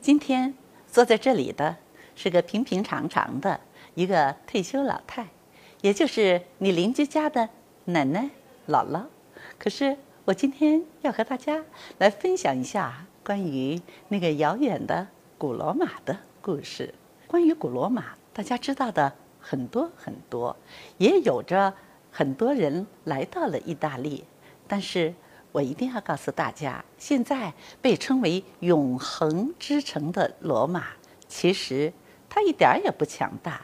今天坐在这里的是个平平常常的一个退休老太，也就是你邻居家的奶奶姥姥。可是我今天要和大家来分享一下关于那个遥远的古罗马的故事。关于古罗马，大家知道的很多很多，也有着很多人来到了意大利，但是。我一定要告诉大家，现在被称为“永恒之城”的罗马，其实它一点也不强大，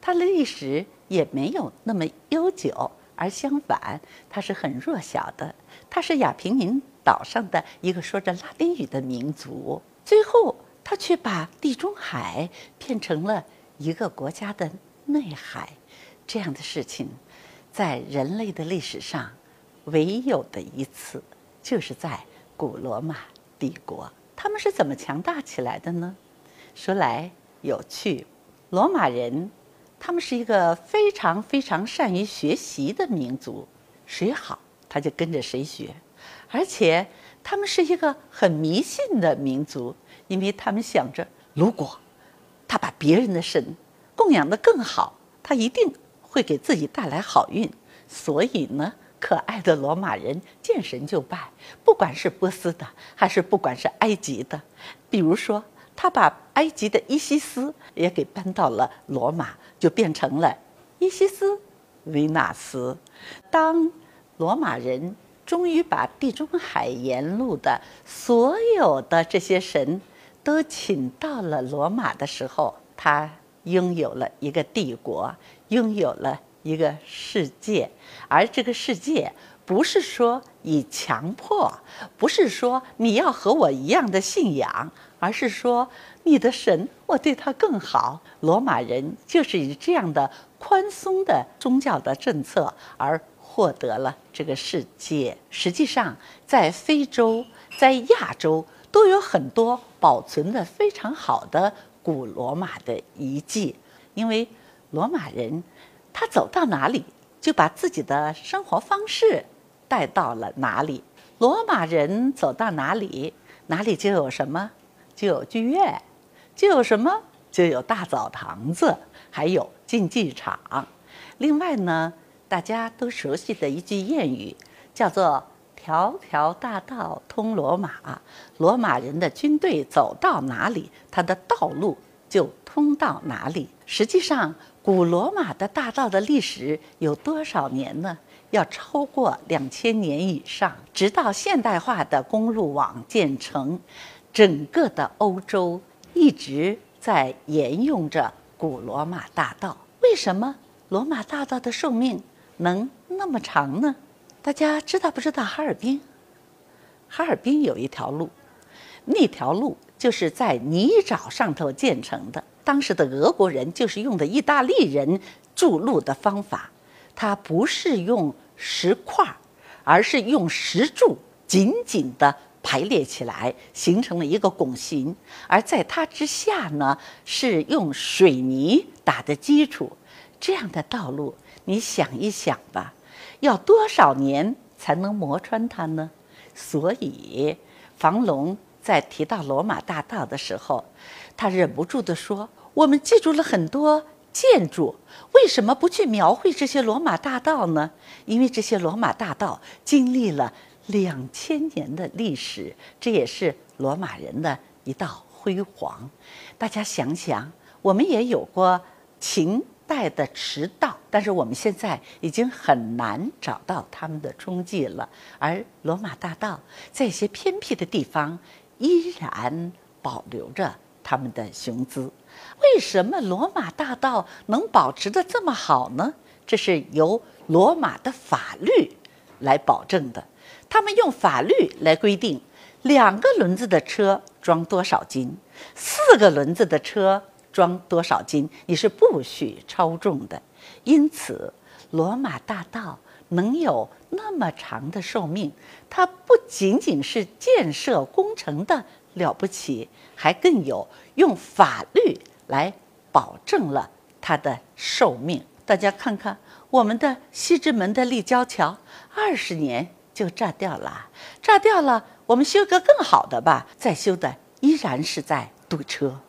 它的历史也没有那么悠久，而相反，它是很弱小的。它是亚平宁岛上的一个说着拉丁语的民族，最后它却把地中海变成了一个国家的内海，这样的事情，在人类的历史上。唯有的一次，就是在古罗马帝国。他们是怎么强大起来的呢？说来有趣，罗马人他们是一个非常非常善于学习的民族，谁好他就跟着谁学，而且他们是一个很迷信的民族，因为他们想着，如果他把别人的神供养得更好，他一定会给自己带来好运。所以呢。可爱的罗马人见神就拜，不管是波斯的，还是不管是埃及的。比如说，他把埃及的伊西斯也给搬到了罗马，就变成了伊西斯维纳斯。当罗马人终于把地中海沿路的所有的这些神都请到了罗马的时候，他拥有了一个帝国，拥有了。一个世界，而这个世界不是说以强迫，不是说你要和我一样的信仰，而是说你的神我对他更好。罗马人就是以这样的宽松的宗教的政策而获得了这个世界。实际上，在非洲、在亚洲都有很多保存的非常好的古罗马的遗迹，因为罗马人。他走到哪里，就把自己的生活方式带到了哪里。罗马人走到哪里，哪里就有什么，就有剧院，就有什么，就有大澡堂子，还有竞技场。另外呢，大家都熟悉的一句谚语，叫做“条条大道通罗马”。罗马人的军队走到哪里，他的道路就通到哪里。实际上。古罗马的大道的历史有多少年呢？要超过两千年以上。直到现代化的公路网建成，整个的欧洲一直在沿用着古罗马大道。为什么罗马大道的寿命能那么长呢？大家知道不知道哈尔滨？哈尔滨有一条路，那条路就是在泥沼上头建成的。当时的俄国人就是用的意大利人筑路的方法，它不是用石块儿，而是用石柱紧紧地排列起来，形成了一个拱形。而在它之下呢，是用水泥打的基础。这样的道路，你想一想吧，要多少年才能磨穿它呢？所以，房龙在提到罗马大道的时候，他忍不住地说。我们记住了很多建筑，为什么不去描绘这些罗马大道呢？因为这些罗马大道经历了两千年的历史，这也是罗马人的一道辉煌。大家想想，我们也有过秦代的驰道，但是我们现在已经很难找到他们的踪迹了。而罗马大道在一些偏僻的地方依然保留着他们的雄姿。为什么罗马大道能保持的这么好呢？这是由罗马的法律来保证的。他们用法律来规定，两个轮子的车装多少斤，四个轮子的车装多少斤，你是不许超重的。因此，罗马大道能有那么长的寿命，它不仅仅是建设工程的了不起，还更有用法律。来保证了它的寿命。大家看看我们的西直门的立交桥，二十年就炸掉了，炸掉了。我们修个更好的吧，再修的依然是在堵车。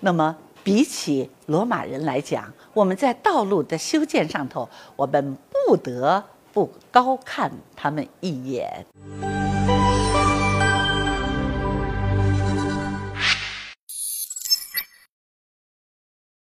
那么，比起罗马人来讲，我们在道路的修建上头，我们不得不高看他们一眼。